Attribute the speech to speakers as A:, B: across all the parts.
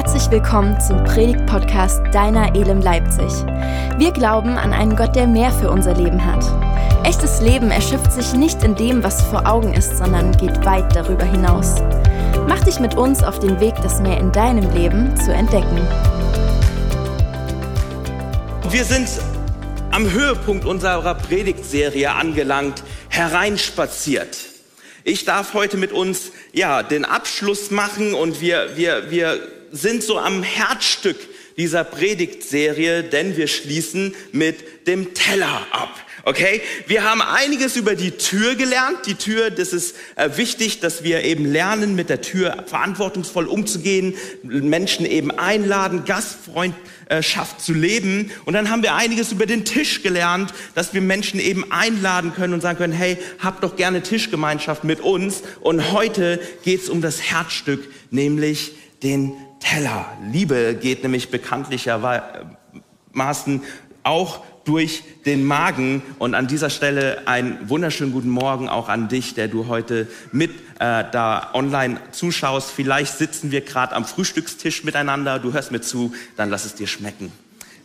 A: Herzlich willkommen zum Predigt-Podcast Deiner Elem Leipzig. Wir glauben an einen Gott, der mehr für unser Leben hat. Echtes Leben erschöpft sich nicht in dem, was vor Augen ist, sondern geht weit darüber hinaus. Mach dich mit uns auf den Weg, das mehr in deinem Leben zu entdecken.
B: Wir sind am Höhepunkt unserer Predigtserie angelangt, hereinspaziert. Ich darf heute mit uns ja den Abschluss machen und wir wir wir sind so am Herzstück dieser Predigtserie, denn wir schließen mit dem Teller ab. Okay, wir haben einiges über die Tür gelernt. Die Tür, das ist äh, wichtig, dass wir eben lernen, mit der Tür verantwortungsvoll umzugehen, Menschen eben einladen, Gastfreundschaft zu leben. Und dann haben wir einiges über den Tisch gelernt, dass wir Menschen eben einladen können und sagen können, hey, habt doch gerne Tischgemeinschaft mit uns. Und heute geht's um das Herzstück, nämlich den Teller. Liebe geht nämlich bekanntlichermaßen auch durch den Magen. Und an dieser Stelle einen wunderschönen guten Morgen auch an dich, der du heute mit äh, da online zuschaust. Vielleicht sitzen wir gerade am Frühstückstisch miteinander, du hörst mir zu, dann lass es dir schmecken.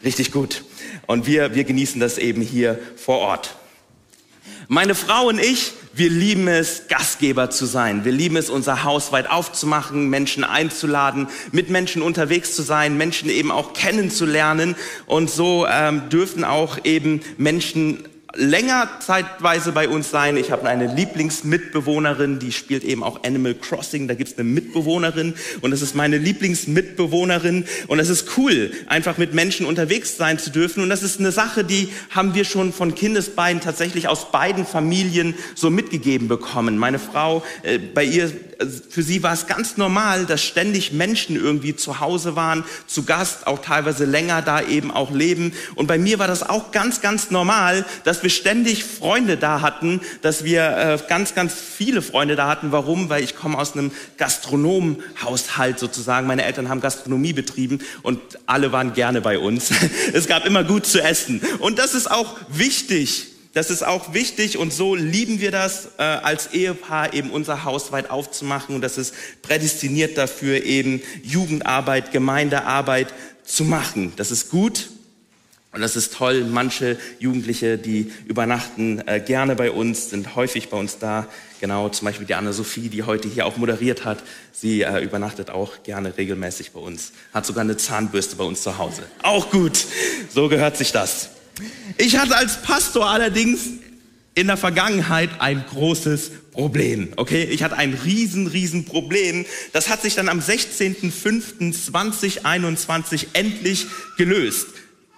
B: Richtig gut. Und wir, wir genießen das eben hier vor Ort. Meine Frau und ich, wir lieben es, Gastgeber zu sein. Wir lieben es, unser Haus weit aufzumachen, Menschen einzuladen, mit Menschen unterwegs zu sein, Menschen eben auch kennenzulernen. Und so ähm, dürfen auch eben Menschen länger zeitweise bei uns sein. Ich habe eine Lieblingsmitbewohnerin, die spielt eben auch Animal Crossing. Da gibt's eine Mitbewohnerin und das ist meine Lieblingsmitbewohnerin. Und es ist cool, einfach mit Menschen unterwegs sein zu dürfen. Und das ist eine Sache, die haben wir schon von Kindesbeinen tatsächlich aus beiden Familien so mitgegeben bekommen. Meine Frau, äh, bei ihr für sie war es ganz normal, dass ständig Menschen irgendwie zu Hause waren, zu Gast, auch teilweise länger da eben auch leben. Und bei mir war das auch ganz, ganz normal, dass wir ständig Freunde da hatten, dass wir äh, ganz, ganz viele Freunde da hatten. Warum? Weil ich komme aus einem Gastronomenhaushalt sozusagen. Meine Eltern haben Gastronomie betrieben und alle waren gerne bei uns. Es gab immer gut zu essen. Und das ist auch wichtig das ist auch wichtig und so lieben wir das äh, als Ehepaar eben unser Haus weit aufzumachen und das ist prädestiniert dafür eben Jugendarbeit, Gemeindearbeit zu machen. Das ist gut und das ist toll. Manche Jugendliche, die übernachten äh, gerne bei uns, sind häufig bei uns da. Genau, zum Beispiel die Anna-Sophie, die heute hier auch moderiert hat. Sie äh, übernachtet auch gerne regelmäßig bei uns. Hat sogar eine Zahnbürste bei uns zu Hause. Auch gut. So gehört sich das. Ich hatte als Pastor allerdings in der Vergangenheit ein großes Problem. Okay, ich hatte ein riesen, riesen Problem. Das hat sich dann am 16.05.2021 endlich gelöst.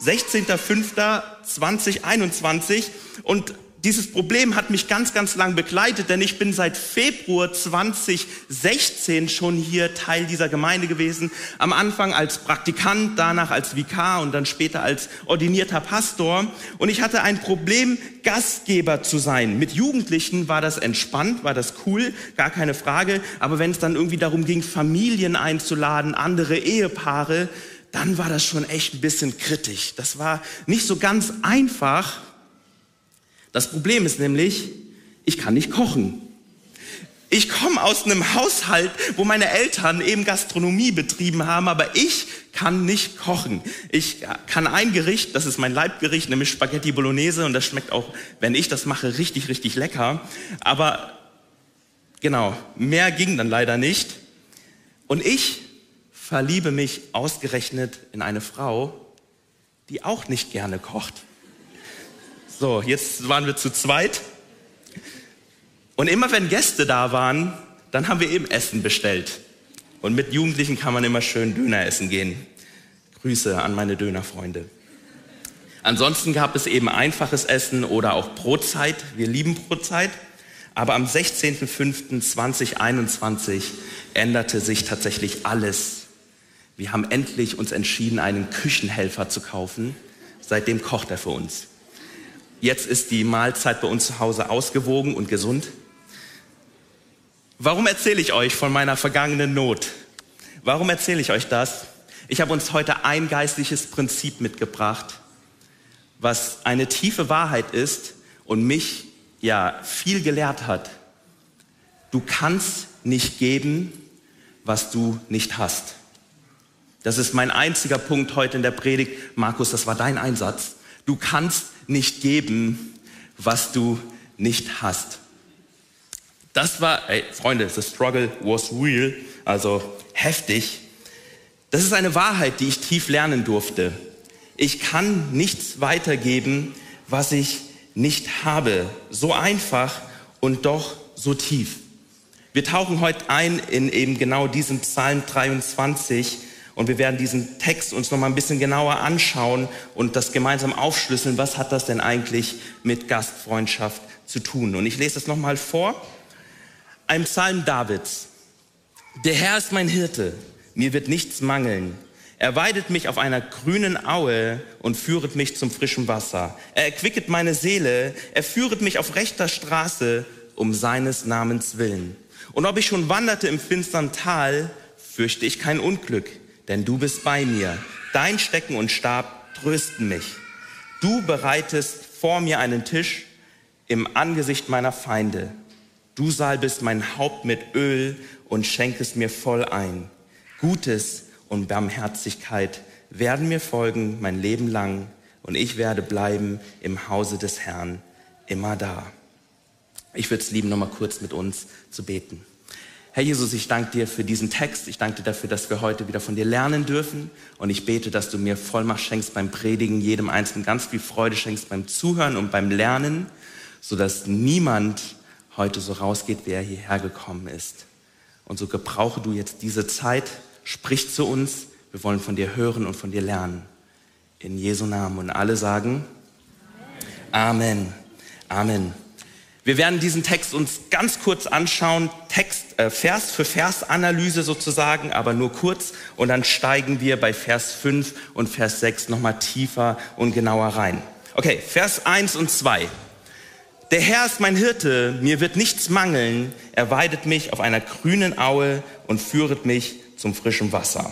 B: 16.05.2021 und dieses Problem hat mich ganz, ganz lang begleitet, denn ich bin seit Februar 2016 schon hier Teil dieser Gemeinde gewesen. Am Anfang als Praktikant, danach als Vikar und dann später als ordinierter Pastor. Und ich hatte ein Problem, Gastgeber zu sein. Mit Jugendlichen war das entspannt, war das cool, gar keine Frage. Aber wenn es dann irgendwie darum ging, Familien einzuladen, andere Ehepaare, dann war das schon echt ein bisschen kritisch. Das war nicht so ganz einfach. Das Problem ist nämlich, ich kann nicht kochen. Ich komme aus einem Haushalt, wo meine Eltern eben Gastronomie betrieben haben, aber ich kann nicht kochen. Ich kann ein Gericht, das ist mein Leibgericht, nämlich Spaghetti Bolognese und das schmeckt auch, wenn ich das mache, richtig, richtig lecker. Aber genau, mehr ging dann leider nicht. Und ich verliebe mich ausgerechnet in eine Frau, die auch nicht gerne kocht. So, jetzt waren wir zu zweit. Und immer wenn Gäste da waren, dann haben wir eben Essen bestellt. Und mit Jugendlichen kann man immer schön Döner essen gehen. Grüße an meine Dönerfreunde. Ansonsten gab es eben einfaches Essen oder auch Brotzeit. Wir lieben Brotzeit. Aber am 16.05.2021 änderte sich tatsächlich alles. Wir haben endlich uns entschieden, einen Küchenhelfer zu kaufen. Seitdem kocht er für uns. Jetzt ist die Mahlzeit bei uns zu Hause ausgewogen und gesund. Warum erzähle ich euch von meiner vergangenen Not? Warum erzähle ich euch das? Ich habe uns heute ein geistliches Prinzip mitgebracht, was eine tiefe Wahrheit ist und mich ja viel gelehrt hat. Du kannst nicht geben, was du nicht hast. Das ist mein einziger Punkt heute in der Predigt. Markus, das war dein Einsatz. Du kannst nicht geben, was du nicht hast. Das war, ey, Freunde, the struggle was real, also heftig. Das ist eine Wahrheit, die ich tief lernen durfte. Ich kann nichts weitergeben, was ich nicht habe. So einfach und doch so tief. Wir tauchen heute ein in eben genau diesen Psalm 23 und wir werden diesen Text uns noch mal ein bisschen genauer anschauen und das gemeinsam aufschlüsseln. Was hat das denn eigentlich mit Gastfreundschaft zu tun? Und ich lese es noch mal vor. Ein Psalm Davids. Der Herr ist mein Hirte. Mir wird nichts mangeln. Er weidet mich auf einer grünen Aue und führet mich zum frischen Wasser. Er erquicket meine Seele. Er führet mich auf rechter Straße um seines Namens willen. Und ob ich schon wanderte im finstern Tal, fürchte ich kein Unglück denn du bist bei mir. Dein Stecken und Stab trösten mich. Du bereitest vor mir einen Tisch im Angesicht meiner Feinde. Du salbest mein Haupt mit Öl und schenkest mir voll ein. Gutes und Barmherzigkeit werden mir folgen mein Leben lang und ich werde bleiben im Hause des Herrn immer da. Ich würde es lieben, nochmal kurz mit uns zu beten. Herr Jesus, ich danke dir für diesen Text. Ich danke dir dafür, dass wir heute wieder von dir lernen dürfen. Und ich bete, dass du mir Vollmacht schenkst beim Predigen, jedem Einzelnen ganz viel Freude schenkst beim Zuhören und beim Lernen, sodass niemand heute so rausgeht, wie er hierher gekommen ist. Und so gebrauche du jetzt diese Zeit, sprich zu uns. Wir wollen von dir hören und von dir lernen. In Jesu Namen. Und alle sagen Amen. Amen. Wir werden diesen Text uns ganz kurz anschauen, Text, äh, Vers für Vers Analyse sozusagen, aber nur kurz und dann steigen wir bei Vers 5 und Vers 6 nochmal tiefer und genauer rein. Okay, Vers 1 und 2. Der Herr ist mein Hirte, mir wird nichts mangeln, er weidet mich auf einer grünen Aue und führet mich zum frischen Wasser.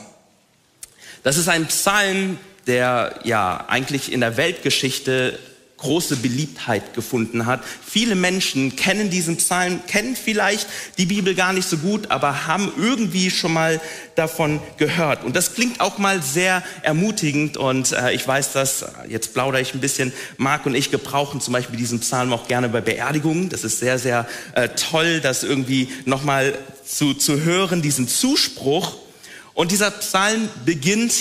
B: Das ist ein Psalm, der ja eigentlich in der Weltgeschichte große Beliebtheit gefunden hat. Viele Menschen kennen diesen Psalm, kennen vielleicht die Bibel gar nicht so gut, aber haben irgendwie schon mal davon gehört. Und das klingt auch mal sehr ermutigend und äh, ich weiß das, jetzt plaudere ich ein bisschen, Marc und ich gebrauchen zum Beispiel diesen Psalm auch gerne bei Beerdigungen. Das ist sehr, sehr äh, toll, das irgendwie nochmal zu, zu hören, diesen Zuspruch. Und dieser Psalm beginnt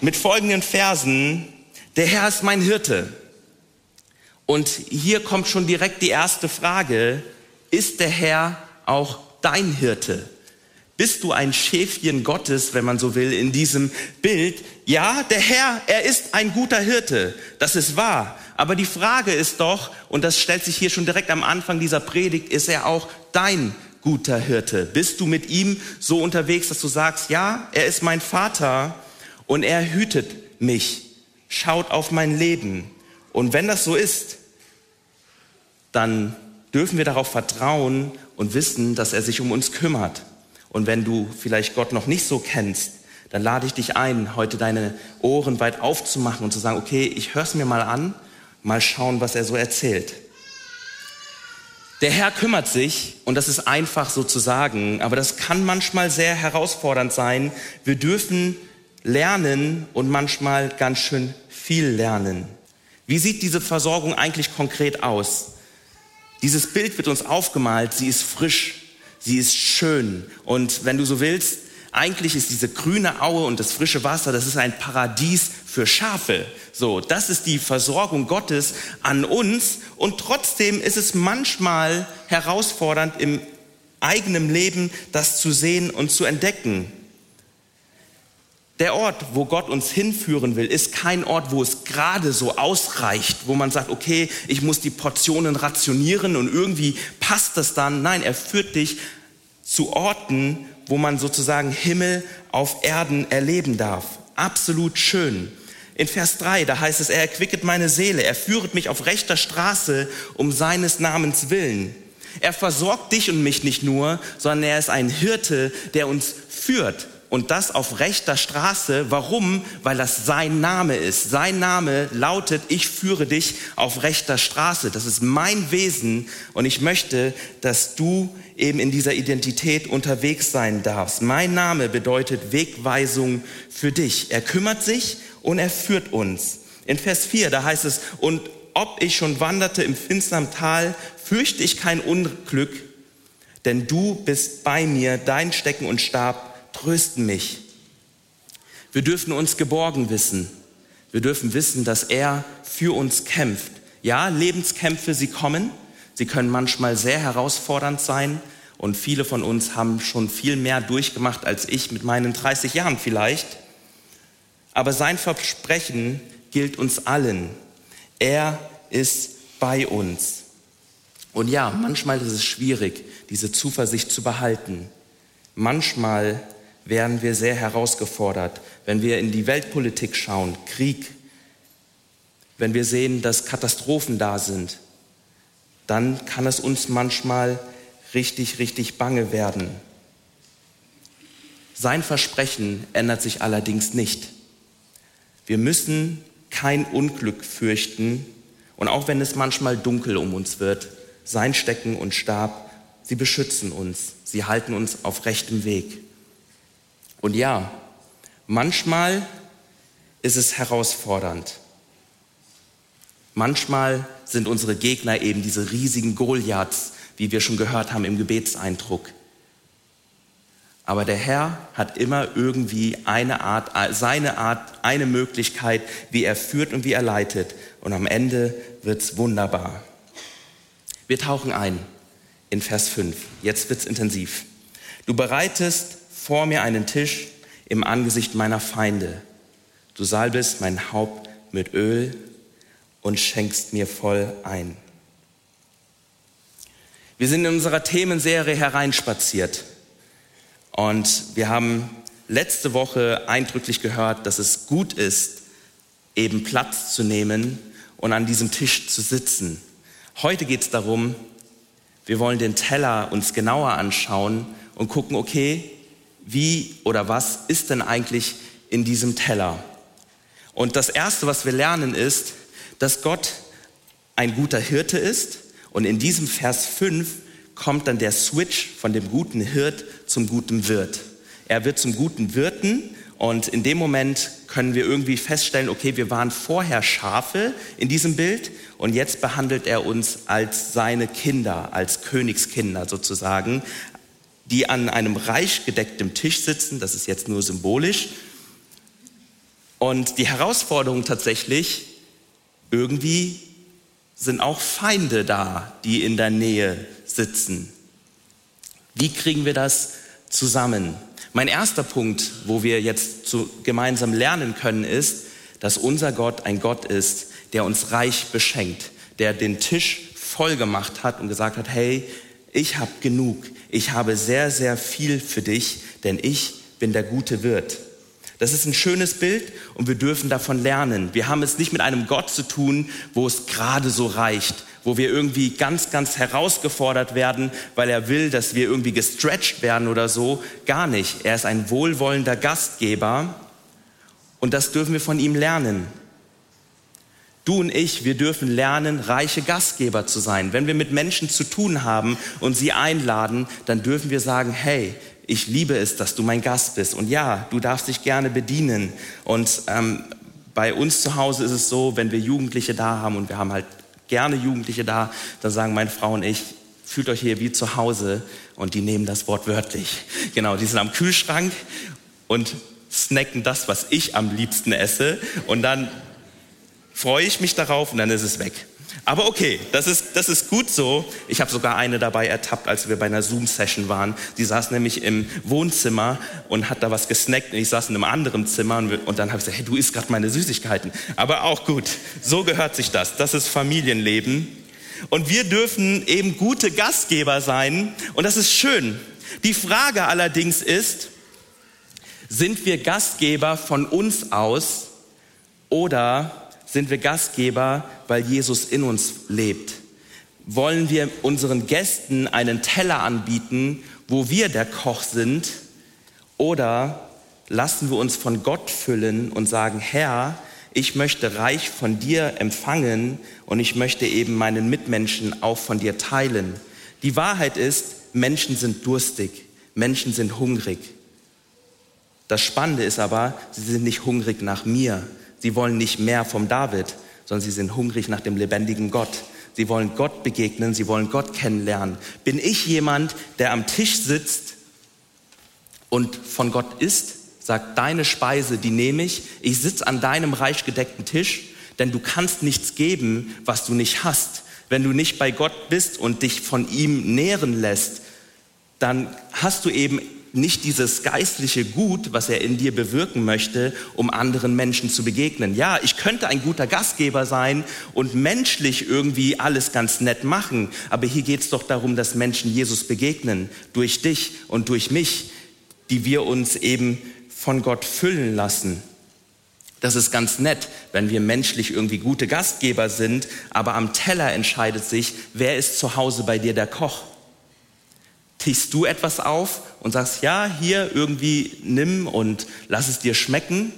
B: mit folgenden Versen. Der Herr ist mein Hirte. Und hier kommt schon direkt die erste Frage, ist der Herr auch dein Hirte? Bist du ein Schäfchen Gottes, wenn man so will, in diesem Bild? Ja, der Herr, er ist ein guter Hirte. Das ist wahr. Aber die Frage ist doch, und das stellt sich hier schon direkt am Anfang dieser Predigt, ist er auch dein guter Hirte? Bist du mit ihm so unterwegs, dass du sagst, ja, er ist mein Vater und er hütet mich, schaut auf mein Leben. Und wenn das so ist, dann dürfen wir darauf vertrauen und wissen, dass er sich um uns kümmert. Und wenn du vielleicht Gott noch nicht so kennst, dann lade ich dich ein, heute deine Ohren weit aufzumachen und zu sagen, okay, ich höre es mir mal an, mal schauen, was er so erzählt. Der Herr kümmert sich, und das ist einfach so zu sagen, aber das kann manchmal sehr herausfordernd sein. Wir dürfen lernen und manchmal ganz schön viel lernen. Wie sieht diese Versorgung eigentlich konkret aus? Dieses Bild wird uns aufgemalt, sie ist frisch, sie ist schön. Und wenn du so willst, eigentlich ist diese grüne Aue und das frische Wasser, das ist ein Paradies für Schafe. So, das ist die Versorgung Gottes an uns. Und trotzdem ist es manchmal herausfordernd im eigenen Leben, das zu sehen und zu entdecken. Der Ort, wo Gott uns hinführen will, ist kein Ort, wo es gerade so ausreicht, wo man sagt, okay, ich muss die Portionen rationieren und irgendwie passt das dann. Nein, er führt dich zu Orten, wo man sozusagen Himmel auf Erden erleben darf. Absolut schön. In Vers 3, da heißt es, er erquicket meine Seele, er führet mich auf rechter Straße um seines Namens willen. Er versorgt dich und mich nicht nur, sondern er ist ein Hirte, der uns führt und das auf rechter Straße. Warum? Weil das sein Name ist. Sein Name lautet, ich führe dich auf rechter Straße. Das ist mein Wesen und ich möchte, dass du eben in dieser Identität unterwegs sein darfst. Mein Name bedeutet Wegweisung für dich. Er kümmert sich und er führt uns. In Vers 4, da heißt es, und ob ich schon wanderte im finsteren Tal, fürchte ich kein Unglück, denn du bist bei mir, dein Stecken und Stab trösten mich. Wir dürfen uns geborgen wissen. Wir dürfen wissen, dass er für uns kämpft. Ja, Lebenskämpfe, sie kommen. Sie können manchmal sehr herausfordernd sein. Und viele von uns haben schon viel mehr durchgemacht als ich mit meinen 30 Jahren vielleicht. Aber sein Versprechen gilt uns allen. Er ist bei uns. Und ja, manchmal ist es schwierig, diese Zuversicht zu behalten. Manchmal werden wir sehr herausgefordert, wenn wir in die Weltpolitik schauen, Krieg, wenn wir sehen, dass Katastrophen da sind, dann kann es uns manchmal richtig, richtig bange werden. Sein Versprechen ändert sich allerdings nicht. Wir müssen kein Unglück fürchten und auch wenn es manchmal dunkel um uns wird, sein Stecken und Stab, sie beschützen uns, sie halten uns auf rechtem Weg. Und ja, manchmal ist es herausfordernd. Manchmal sind unsere Gegner eben diese riesigen Goliaths, wie wir schon gehört haben im Gebetseindruck. Aber der Herr hat immer irgendwie eine Art, seine Art, eine Möglichkeit, wie er führt und wie er leitet. Und am Ende wird's wunderbar. Wir tauchen ein in Vers 5. Jetzt wird's intensiv. Du bereitest vor mir einen Tisch im Angesicht meiner Feinde. Du salbest mein Haupt mit Öl und schenkst mir voll ein. Wir sind in unserer Themenserie hereinspaziert und wir haben letzte Woche eindrücklich gehört, dass es gut ist, eben Platz zu nehmen und an diesem Tisch zu sitzen. Heute geht es darum, wir wollen den Teller uns genauer anschauen und gucken, okay, wie oder was ist denn eigentlich in diesem Teller? Und das Erste, was wir lernen, ist, dass Gott ein guter Hirte ist. Und in diesem Vers 5 kommt dann der Switch von dem guten Hirt zum guten Wirt. Er wird zum guten Wirten und in dem Moment können wir irgendwie feststellen, okay, wir waren vorher Schafe in diesem Bild und jetzt behandelt er uns als seine Kinder, als Königskinder sozusagen, die an einem reich gedecktem Tisch sitzen. Das ist jetzt nur symbolisch. Und die Herausforderung tatsächlich, irgendwie sind auch Feinde da, die in der Nähe sitzen. Wie kriegen wir das zusammen? Mein erster Punkt, wo wir jetzt zu, gemeinsam lernen können, ist, dass unser Gott ein Gott ist, der uns reich beschenkt, der den Tisch voll gemacht hat und gesagt hat, hey, ich habe genug, ich habe sehr, sehr viel für dich, denn ich bin der gute Wirt. Das ist ein schönes Bild und wir dürfen davon lernen. Wir haben es nicht mit einem Gott zu tun, wo es gerade so reicht, wo wir irgendwie ganz, ganz herausgefordert werden, weil er will, dass wir irgendwie gestretched werden oder so. Gar nicht. Er ist ein wohlwollender Gastgeber und das dürfen wir von ihm lernen. Du und ich, wir dürfen lernen, reiche Gastgeber zu sein. Wenn wir mit Menschen zu tun haben und sie einladen, dann dürfen wir sagen, hey, ich liebe es, dass du mein Gast bist. Und ja, du darfst dich gerne bedienen. Und ähm, bei uns zu Hause ist es so, wenn wir Jugendliche da haben und wir haben halt gerne Jugendliche da, dann sagen meine Frau und ich, fühlt euch hier wie zu Hause und die nehmen das Wort wörtlich. Genau, die sind am Kühlschrank und snacken das, was ich am liebsten esse und dann freue ich mich darauf und dann ist es weg. Aber okay, das ist, das ist gut so. Ich habe sogar eine dabei ertappt, als wir bei einer Zoom-Session waren. Die saß nämlich im Wohnzimmer und hat da was gesnackt und ich saß in einem anderen Zimmer und, und dann habe ich gesagt, hey, du isst gerade meine Süßigkeiten. Aber auch gut, so gehört sich das. Das ist Familienleben. Und wir dürfen eben gute Gastgeber sein und das ist schön. Die Frage allerdings ist, sind wir Gastgeber von uns aus oder sind wir Gastgeber, weil Jesus in uns lebt? Wollen wir unseren Gästen einen Teller anbieten, wo wir der Koch sind? Oder lassen wir uns von Gott füllen und sagen, Herr, ich möchte reich von dir empfangen und ich möchte eben meinen Mitmenschen auch von dir teilen. Die Wahrheit ist, Menschen sind durstig, Menschen sind hungrig. Das Spannende ist aber, sie sind nicht hungrig nach mir. Sie wollen nicht mehr vom David, sondern sie sind hungrig nach dem lebendigen Gott. Sie wollen Gott begegnen, sie wollen Gott kennenlernen. Bin ich jemand, der am Tisch sitzt und von Gott isst? Sagt, deine Speise, die nehme ich. Ich sitze an deinem reich gedeckten Tisch, denn du kannst nichts geben, was du nicht hast. Wenn du nicht bei Gott bist und dich von ihm nähren lässt, dann hast du eben nicht dieses geistliche Gut, was er in dir bewirken möchte, um anderen Menschen zu begegnen. Ja, ich könnte ein guter Gastgeber sein und menschlich irgendwie alles ganz nett machen, aber hier geht es doch darum, dass Menschen Jesus begegnen, durch dich und durch mich, die wir uns eben von Gott füllen lassen. Das ist ganz nett, wenn wir menschlich irgendwie gute Gastgeber sind, aber am Teller entscheidet sich, wer ist zu Hause bei dir der Koch. Tischst du etwas auf und sagst, ja, hier irgendwie nimm und lass es dir schmecken?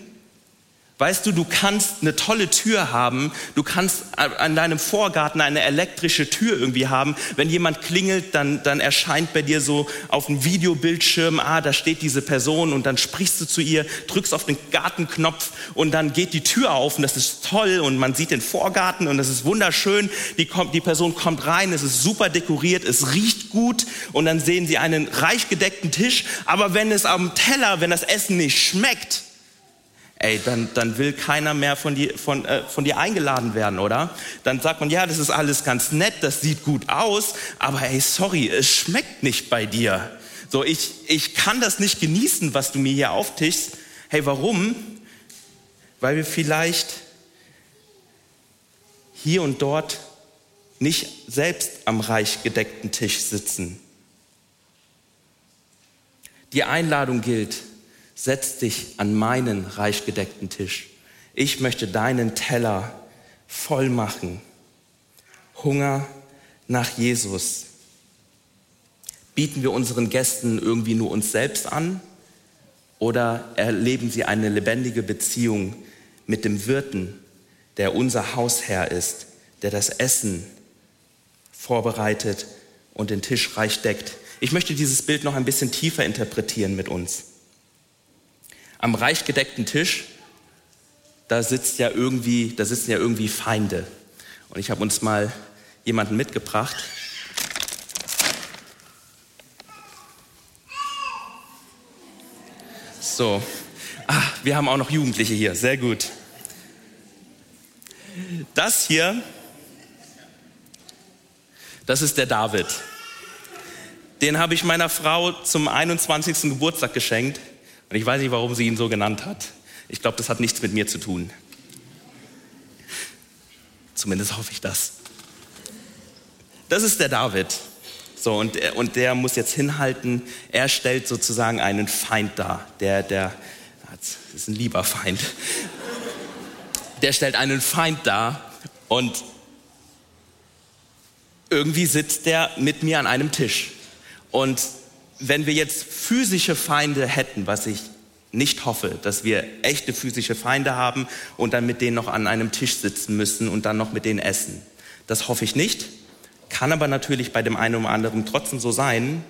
B: Weißt du, du kannst eine tolle Tür haben, du kannst an deinem Vorgarten eine elektrische Tür irgendwie haben. Wenn jemand klingelt, dann, dann erscheint bei dir so auf dem Videobildschirm, ah, da steht diese Person und dann sprichst du zu ihr, drückst auf den Gartenknopf und dann geht die Tür auf und das ist toll und man sieht den Vorgarten und das ist wunderschön. Die, kommt, die Person kommt rein, es ist super dekoriert, es riecht gut und dann sehen sie einen reich gedeckten Tisch. Aber wenn es am Teller, wenn das Essen nicht schmeckt, ey, dann, dann will keiner mehr von dir, von, äh, von dir eingeladen werden, oder? Dann sagt man, ja, das ist alles ganz nett, das sieht gut aus, aber ey, sorry, es schmeckt nicht bei dir. So, ich, ich kann das nicht genießen, was du mir hier auftischst. Hey, warum? Weil wir vielleicht hier und dort nicht selbst am reich gedeckten Tisch sitzen. Die Einladung gilt, setz dich an meinen reich gedeckten Tisch. Ich möchte deinen Teller voll machen. Hunger nach Jesus. Bieten wir unseren Gästen irgendwie nur uns selbst an oder erleben sie eine lebendige Beziehung mit dem Wirten, der unser Hausherr ist, der das Essen vorbereitet und den Tisch reich deckt? Ich möchte dieses Bild noch ein bisschen tiefer interpretieren mit uns am reich gedeckten Tisch, da sitzt ja irgendwie, da sitzen ja irgendwie Feinde. Und ich habe uns mal jemanden mitgebracht. So, ah, wir haben auch noch Jugendliche hier, sehr gut. Das hier, das ist der David. Den habe ich meiner Frau zum 21. Geburtstag geschenkt. Und ich weiß nicht, warum sie ihn so genannt hat. Ich glaube, das hat nichts mit mir zu tun. Zumindest hoffe ich das. Das ist der David. So, und, und der muss jetzt hinhalten, er stellt sozusagen einen Feind dar. Der, der, das ist ein lieber Feind. Der stellt einen Feind dar und irgendwie sitzt der mit mir an einem Tisch. Und wenn wir jetzt physische Feinde hätten, was ich nicht hoffe, dass wir echte physische Feinde haben und dann mit denen noch an einem Tisch sitzen müssen und dann noch mit denen essen. Das hoffe ich nicht, kann aber natürlich bei dem einen oder anderen trotzdem so sein.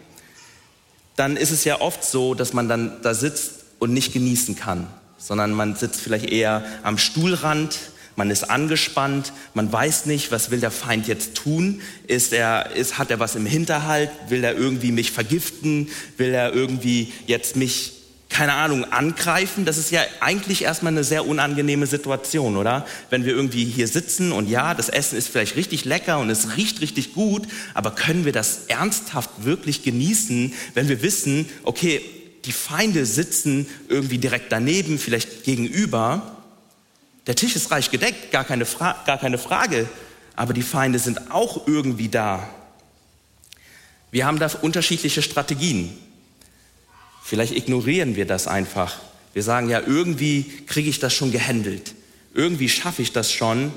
B: Dann ist es ja oft so, dass man dann da sitzt und nicht genießen kann, sondern man sitzt vielleicht eher am Stuhlrand, man ist angespannt, man weiß nicht, was will der Feind jetzt tun? Ist er, ist, hat er was im Hinterhalt? Will er irgendwie mich vergiften? Will er irgendwie jetzt mich, keine Ahnung, angreifen? Das ist ja eigentlich erstmal eine sehr unangenehme Situation, oder? Wenn wir irgendwie hier sitzen und ja, das Essen ist vielleicht richtig lecker und es riecht richtig gut, aber können wir das ernsthaft wirklich genießen, wenn wir wissen, okay, die Feinde sitzen irgendwie direkt daneben, vielleicht gegenüber der Tisch ist reich gedeckt, gar keine, Fra gar keine Frage, aber die Feinde sind auch irgendwie da. Wir haben da unterschiedliche Strategien. Vielleicht ignorieren wir das einfach. Wir sagen ja, irgendwie kriege ich das schon gehandelt. Irgendwie schaffe ich das schon.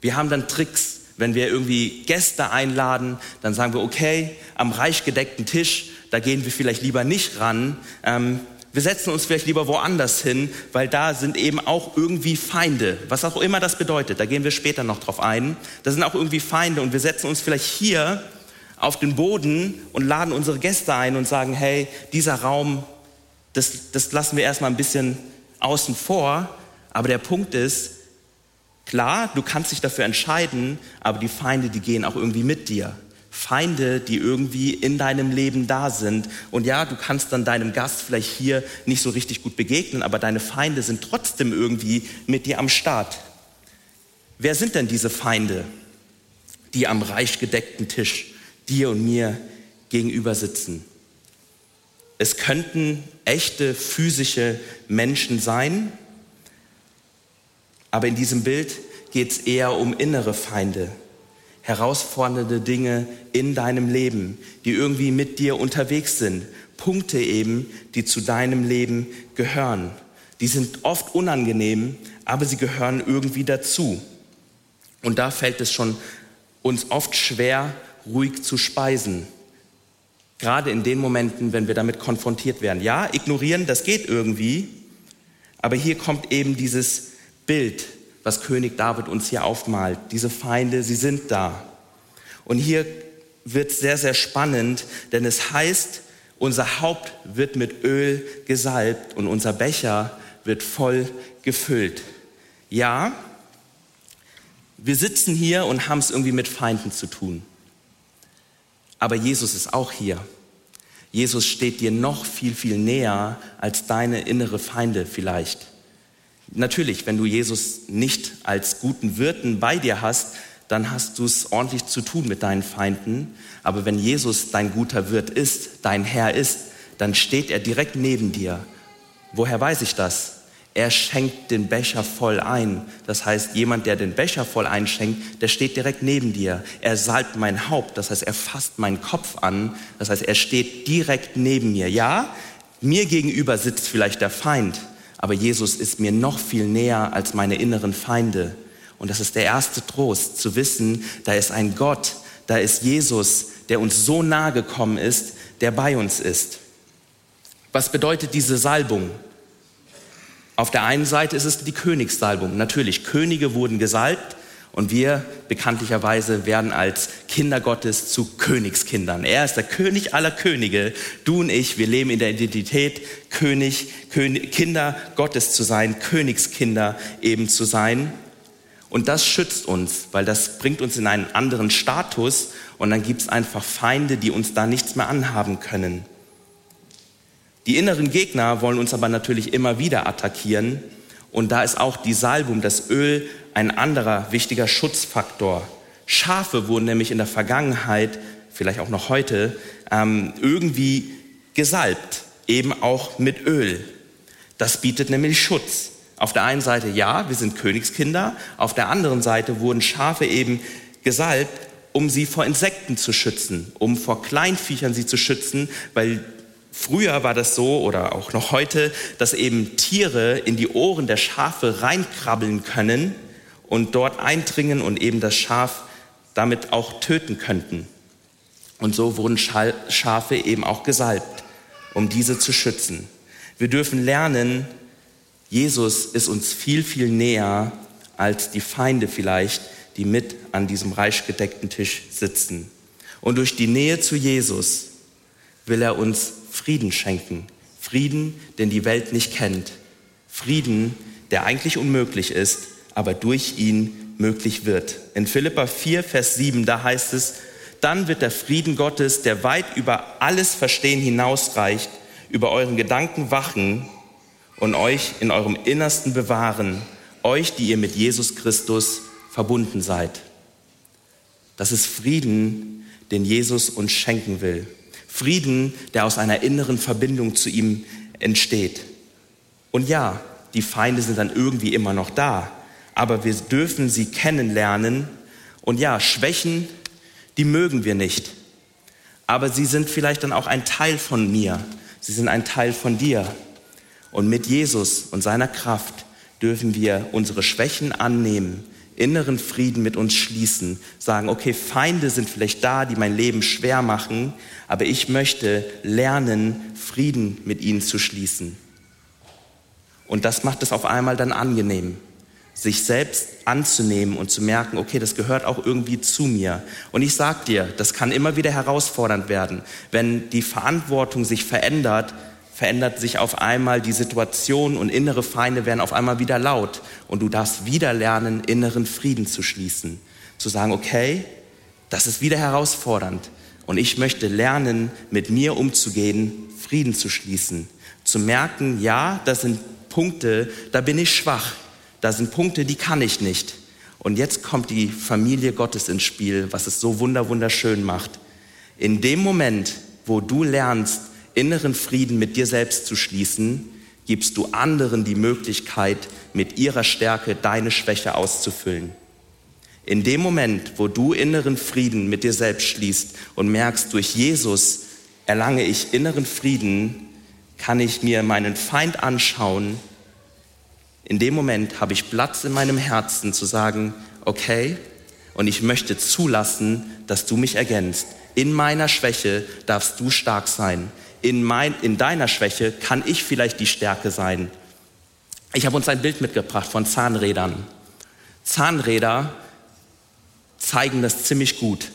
B: Wir haben dann Tricks. Wenn wir irgendwie Gäste einladen, dann sagen wir, okay, am reich gedeckten Tisch, da gehen wir vielleicht lieber nicht ran. Ähm, Wir setzen uns vielleicht lieber woanders hin, weil da sind eben auch irgendwie Feinde, was auch immer das bedeutet. Da gehen wir später noch drauf ein. Da sind auch irgendwie Feinde und wir setzen uns vielleicht hier auf den Boden und laden unsere Gäste ein und sagen, hey, dieser Raum, das, das lassen wir erstmal ein bisschen außen vor. Aber der Punkt ist, klar, du kannst dich dafür entscheiden, aber die Feinde, die gehen auch irgendwie mit dir. Feinde, die irgendwie in deinem Leben da sind. Und ja, du kannst dann deinem Gast vielleicht hier nicht so richtig gut begegnen, aber deine Feinde sind trotzdem irgendwie mit dir am Start. Wer sind denn diese Feinde, die am reich gedeckten Tisch dir und mir gegenüber sitzen? Es könnten echte physische Menschen sein, aber in diesem Bild geht es eher um innere Feinde herausfordernde Dinge in deinem Leben, die irgendwie mit dir unterwegs sind. Punkte eben, die zu deinem Leben gehören. Die sind oft unangenehm, aber sie gehören irgendwie dazu. Und da fällt es schon uns oft schwer, ruhig zu speisen. Gerade in den Momenten, wenn wir damit konfrontiert werden. Ja, ignorieren, das geht irgendwie. Aber hier kommt eben dieses Bild was König David uns hier aufmalt. Diese Feinde, sie sind da. Und hier wird sehr, sehr spannend, denn es heißt, unser Haupt wird mit Öl gesalbt und unser Becher wird voll gefüllt. Ja, wir sitzen hier und haben es irgendwie mit Feinden zu tun. Aber Jesus ist auch hier. Jesus steht dir noch viel, viel näher als deine innere Feinde vielleicht. Natürlich, wenn du Jesus nicht als guten Wirten bei dir hast, dann hast du es ordentlich zu tun mit deinen Feinden. Aber wenn Jesus dein guter Wirt ist, dein Herr ist, dann steht er direkt neben dir. Woher weiß ich das? Er schenkt den Becher voll ein. Das heißt, jemand, der den Becher voll einschenkt, der steht direkt neben dir. Er salbt mein Haupt, das heißt, er fasst meinen Kopf an. Das heißt, er steht direkt neben mir. Ja, mir gegenüber sitzt vielleicht der Feind, aber Jesus ist mir noch viel näher als meine inneren Feinde. Und das ist der erste Trost, zu wissen, da ist ein Gott, da ist Jesus, der uns so nahe gekommen ist, der bei uns ist. Was bedeutet diese Salbung? Auf der einen Seite ist es die Königssalbung. Natürlich, Könige wurden gesalbt, und wir bekanntlicherweise werden als Kinder Gottes zu Königskindern. Er ist der König aller Könige. Du und ich, wir leben in der Identität, König, König Kinder Gottes zu sein, Königskinder eben zu sein. Und das schützt uns, weil das bringt uns in einen anderen Status und dann gibt es einfach Feinde, die uns da nichts mehr anhaben können. Die inneren Gegner wollen uns aber natürlich immer wieder attackieren und da ist auch die Salbung, das Öl, ein anderer wichtiger Schutzfaktor. Schafe wurden nämlich in der Vergangenheit, vielleicht auch noch heute, ähm, irgendwie gesalbt, eben auch mit Öl. Das bietet nämlich Schutz. Auf der einen Seite ja, wir sind Königskinder, auf der anderen Seite wurden Schafe eben gesalbt, um sie vor Insekten zu schützen, um vor Kleinviechern sie zu schützen, weil Früher war das so oder auch noch heute, dass eben Tiere in die Ohren der Schafe reinkrabbeln können und dort eindringen und eben das Schaf damit auch töten könnten. Und so wurden Schafe eben auch gesalbt, um diese zu schützen. Wir dürfen lernen, Jesus ist uns viel, viel näher als die Feinde vielleicht, die mit an diesem reich gedeckten Tisch sitzen. Und durch die Nähe zu Jesus will er uns Frieden schenken. Frieden, den die Welt nicht kennt. Frieden, der eigentlich unmöglich ist, aber durch ihn möglich wird. In Philippa 4, Vers 7, da heißt es, dann wird der Frieden Gottes, der weit über alles Verstehen hinausreicht, über euren Gedanken wachen und euch in eurem Innersten bewahren, euch, die ihr mit Jesus Christus verbunden seid. Das ist Frieden, den Jesus uns schenken will. Frieden, der aus einer inneren Verbindung zu ihm entsteht. Und ja, die Feinde sind dann irgendwie immer noch da, aber wir dürfen sie kennenlernen. Und ja, Schwächen, die mögen wir nicht, aber sie sind vielleicht dann auch ein Teil von mir, sie sind ein Teil von dir. Und mit Jesus und seiner Kraft dürfen wir unsere Schwächen annehmen, inneren Frieden mit uns schließen, sagen, okay, Feinde sind vielleicht da, die mein Leben schwer machen, aber ich möchte lernen, Frieden mit ihnen zu schließen. Und das macht es auf einmal dann angenehm, sich selbst anzunehmen und zu merken, okay, das gehört auch irgendwie zu mir. Und ich sag dir, das kann immer wieder herausfordernd werden. Wenn die Verantwortung sich verändert, verändert sich auf einmal die Situation und innere Feinde werden auf einmal wieder laut. Und du darfst wieder lernen, inneren Frieden zu schließen. Zu sagen, okay, das ist wieder herausfordernd. Und ich möchte lernen, mit mir umzugehen, Frieden zu schließen. Zu merken, ja, das sind Punkte, da bin ich schwach. Da sind Punkte, die kann ich nicht. Und jetzt kommt die Familie Gottes ins Spiel, was es so wunderschön macht. In dem Moment, wo du lernst, inneren Frieden mit dir selbst zu schließen, gibst du anderen die Möglichkeit, mit ihrer Stärke deine Schwäche auszufüllen. In dem Moment, wo du inneren Frieden mit dir selbst schließt und merkst, durch Jesus erlange ich inneren Frieden, kann ich mir meinen Feind anschauen. In dem Moment habe ich Platz in meinem Herzen zu sagen, okay, und ich möchte zulassen, dass du mich ergänzt. In meiner Schwäche darfst du stark sein. In, mein, in deiner Schwäche kann ich vielleicht die Stärke sein. Ich habe uns ein Bild mitgebracht von Zahnrädern. Zahnräder zeigen das ziemlich gut.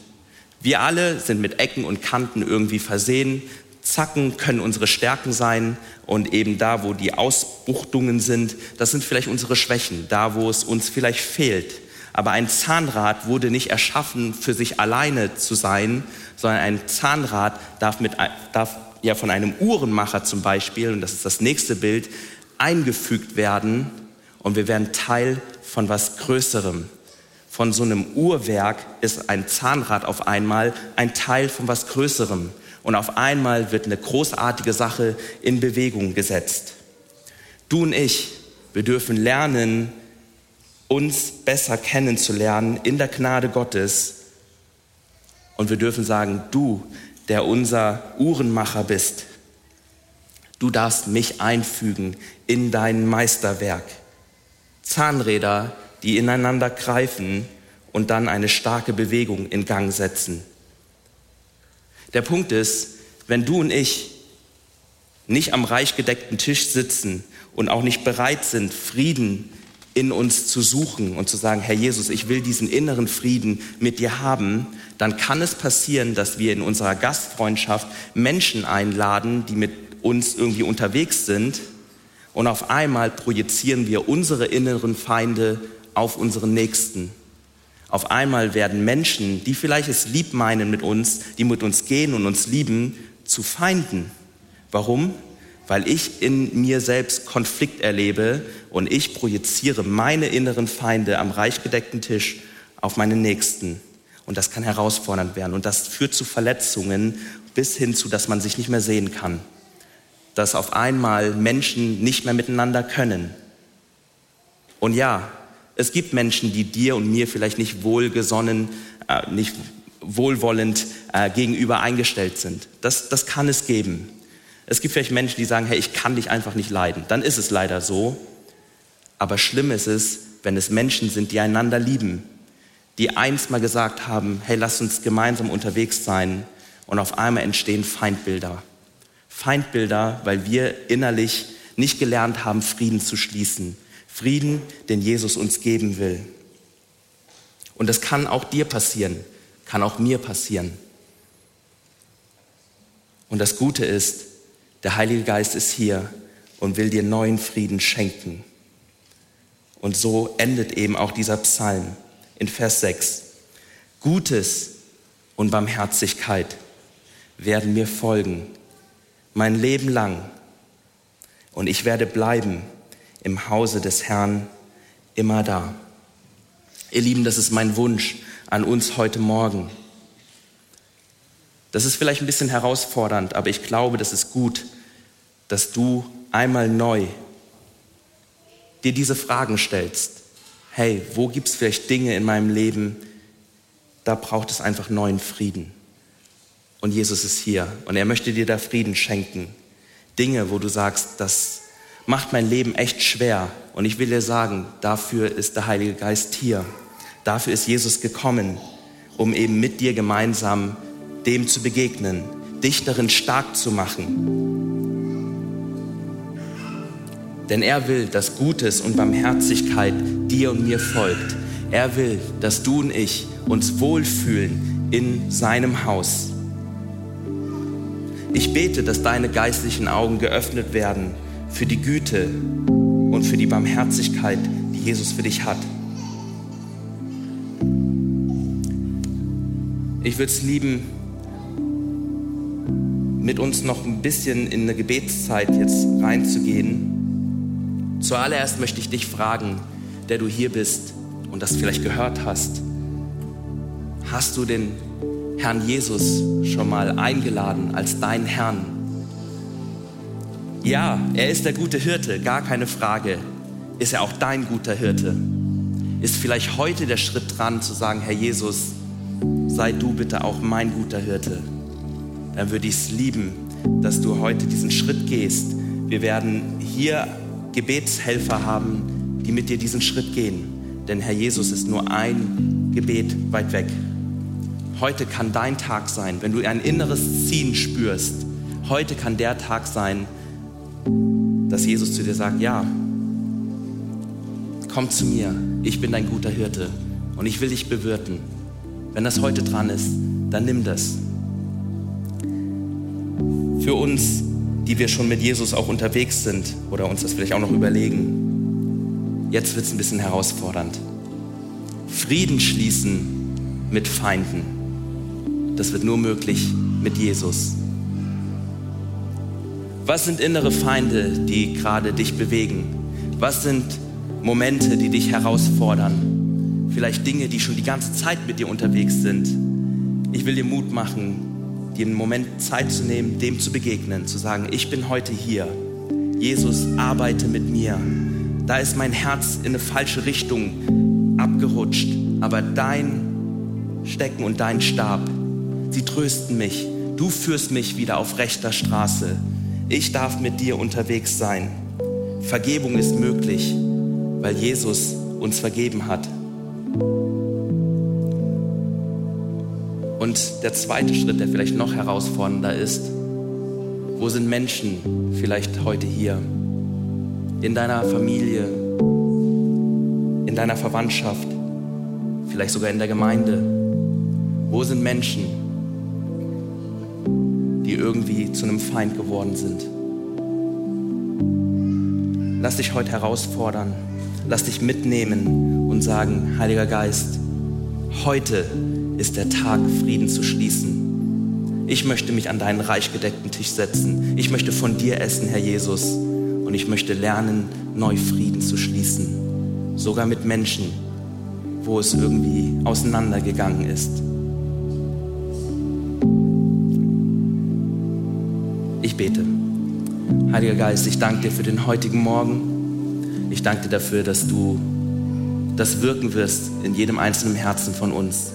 B: Wir alle sind mit Ecken und Kanten irgendwie versehen. Zacken können unsere Stärken sein und eben da, wo die Ausbuchtungen sind, das sind vielleicht unsere Schwächen, da, wo es uns vielleicht fehlt. Aber ein Zahnrad wurde nicht erschaffen, für sich alleine zu sein, sondern ein Zahnrad darf, mit, darf ja von einem Uhrenmacher zum Beispiel, und das ist das nächste Bild, eingefügt werden und wir werden Teil von was Größerem von so einem Uhrwerk ist ein Zahnrad auf einmal ein Teil von was Größerem. Und auf einmal wird eine großartige Sache in Bewegung gesetzt. Du und ich, wir dürfen lernen, uns besser kennenzulernen in der Gnade Gottes. Und wir dürfen sagen, du, der unser Uhrenmacher bist, du darfst mich einfügen in dein Meisterwerk. Zahnräder die ineinander greifen und dann eine starke Bewegung in Gang setzen. Der Punkt ist, wenn du und ich nicht am reich gedeckten Tisch sitzen und auch nicht bereit sind, Frieden in uns zu suchen und zu sagen, Herr Jesus, ich will diesen inneren Frieden mit dir haben, dann kann es passieren, dass wir in unserer Gastfreundschaft Menschen einladen, die mit uns irgendwie unterwegs sind und auf einmal projizieren wir unsere inneren Feinde auf unseren Nächsten. Auf einmal werden Menschen, die vielleicht es lieb meinen mit uns, die mit uns gehen und uns lieben, zu Feinden. Warum? Weil ich in mir selbst Konflikt erlebe und ich projiziere meine inneren Feinde am reich gedeckten Tisch auf meinen Nächsten. Und das kann herausfordernd werden. Und das führt zu Verletzungen bis hin zu, dass man sich nicht mehr sehen kann. Dass auf einmal Menschen nicht mehr miteinander können. Und ja, es gibt Menschen, die dir und mir vielleicht nicht wohlgesonnen, äh, nicht wohlwollend äh, gegenüber eingestellt sind. Das, das kann es geben. Es gibt vielleicht Menschen, die sagen, hey, ich kann dich einfach nicht leiden. Dann ist es leider so. Aber schlimm ist es, wenn es Menschen sind, die einander lieben, die einst mal gesagt haben, hey, lass uns gemeinsam unterwegs sein. Und auf einmal entstehen Feindbilder. Feindbilder, weil wir innerlich nicht gelernt haben, Frieden zu schließen. Frieden, den Jesus uns geben will. Und das kann auch dir passieren, kann auch mir passieren. Und das Gute ist, der Heilige Geist ist hier und will dir neuen Frieden schenken. Und so endet eben auch dieser Psalm in Vers 6. Gutes und Barmherzigkeit werden mir folgen, mein Leben lang. Und ich werde bleiben im Hause des Herrn immer da. Ihr Lieben, das ist mein Wunsch an uns heute Morgen. Das ist vielleicht ein bisschen herausfordernd, aber ich glaube, das ist gut, dass du einmal neu dir diese Fragen stellst. Hey, wo gibt es vielleicht Dinge in meinem Leben, da braucht es einfach neuen Frieden. Und Jesus ist hier und er möchte dir da Frieden schenken. Dinge, wo du sagst, das macht mein Leben echt schwer. Und ich will dir sagen, dafür ist der Heilige Geist hier. Dafür ist Jesus gekommen, um eben mit dir gemeinsam dem zu begegnen, dich darin stark zu machen. Denn er will, dass Gutes und Barmherzigkeit dir und mir folgt. Er will, dass du und ich uns wohlfühlen in seinem Haus. Ich bete, dass deine geistlichen Augen geöffnet werden für die Güte und für die Barmherzigkeit, die Jesus für dich hat. Ich würde es lieben, mit uns noch ein bisschen in eine Gebetszeit jetzt reinzugehen. Zuallererst möchte ich dich fragen, der du hier bist und das vielleicht gehört hast. Hast du den Herrn Jesus schon mal eingeladen als deinen Herrn? Ja, er ist der gute Hirte, gar keine Frage. Ist er auch dein guter Hirte? Ist vielleicht heute der Schritt dran zu sagen, Herr Jesus, sei du bitte auch mein guter Hirte? Dann würde ich es lieben, dass du heute diesen Schritt gehst. Wir werden hier Gebetshelfer haben, die mit dir diesen Schritt gehen. Denn Herr Jesus ist nur ein Gebet weit weg. Heute kann dein Tag sein, wenn du ein inneres Ziehen spürst. Heute kann der Tag sein, dass Jesus zu dir sagt, ja, komm zu mir, ich bin dein guter Hirte und ich will dich bewirten. Wenn das heute dran ist, dann nimm das. Für uns, die wir schon mit Jesus auch unterwegs sind oder uns das vielleicht auch noch überlegen, jetzt wird es ein bisschen herausfordernd. Frieden schließen mit Feinden das wird nur möglich mit Jesus. Was sind innere Feinde, die gerade dich bewegen? Was sind Momente, die dich herausfordern? Vielleicht Dinge, die schon die ganze Zeit mit dir unterwegs sind. Ich will dir Mut machen, dir einen Moment Zeit zu nehmen, dem zu begegnen, zu sagen, ich bin heute hier. Jesus, arbeite mit mir. Da ist mein Herz in eine falsche Richtung abgerutscht, aber dein Stecken und dein Stab Sie trösten mich. Du führst mich wieder auf rechter Straße. Ich darf mit dir unterwegs sein. Vergebung ist möglich, weil Jesus uns vergeben hat. Und der zweite Schritt, der vielleicht noch herausfordernder ist, wo sind Menschen vielleicht heute hier? In deiner Familie, in deiner Verwandtschaft, vielleicht sogar in der Gemeinde. Wo sind Menschen, die irgendwie zu einem Feind geworden sind. Lass dich heute herausfordern, lass dich mitnehmen und sagen, Heiliger Geist, heute ist der Tag, Frieden zu schließen. Ich möchte mich an deinen reich gedeckten Tisch setzen. Ich möchte von dir essen, Herr Jesus. Und ich möchte lernen, neu Frieden zu schließen. Sogar mit Menschen, wo es irgendwie auseinandergegangen ist. Ich bete. Heiliger Geist, ich danke dir für den heutigen Morgen. Ich danke dir dafür, dass du das wirken wirst in jedem einzelnen Herzen von uns.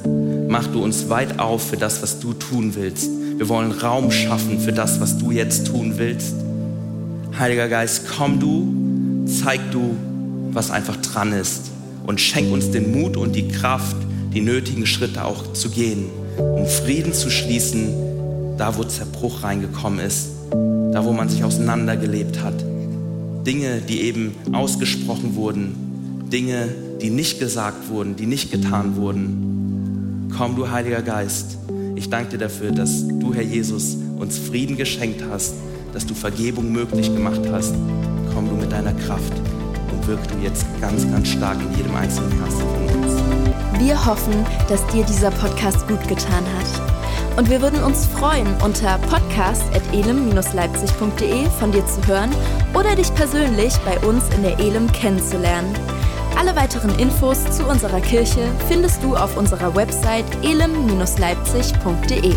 B: Mach du uns weit auf für das, was du tun willst. Wir wollen Raum schaffen für das, was du jetzt tun willst. Heiliger Geist, komm du, zeig du, was einfach dran ist und schenk uns den Mut und die Kraft, die nötigen Schritte auch zu gehen, um Frieden zu schließen, da wo Zerbruch reingekommen ist da wo man sich auseinandergelebt hat. Dinge, die eben ausgesprochen wurden, Dinge, die nicht gesagt wurden, die nicht getan wurden. Komm, du Heiliger Geist, ich danke dir dafür, dass du, Herr Jesus, uns Frieden geschenkt hast, dass du Vergebung möglich gemacht hast. Komm du mit deiner Kraft und wirk du jetzt ganz, ganz stark in jedem einzelnen Herzen von uns.
A: Wir hoffen, dass dir dieser Podcast gut getan hat. Und wir würden uns freuen, unter podcast.elem-leipzig.de von dir zu hören oder dich persönlich bei uns in der Elem kennenzulernen. Alle weiteren Infos zu unserer Kirche findest du auf unserer Website elem-leipzig.de.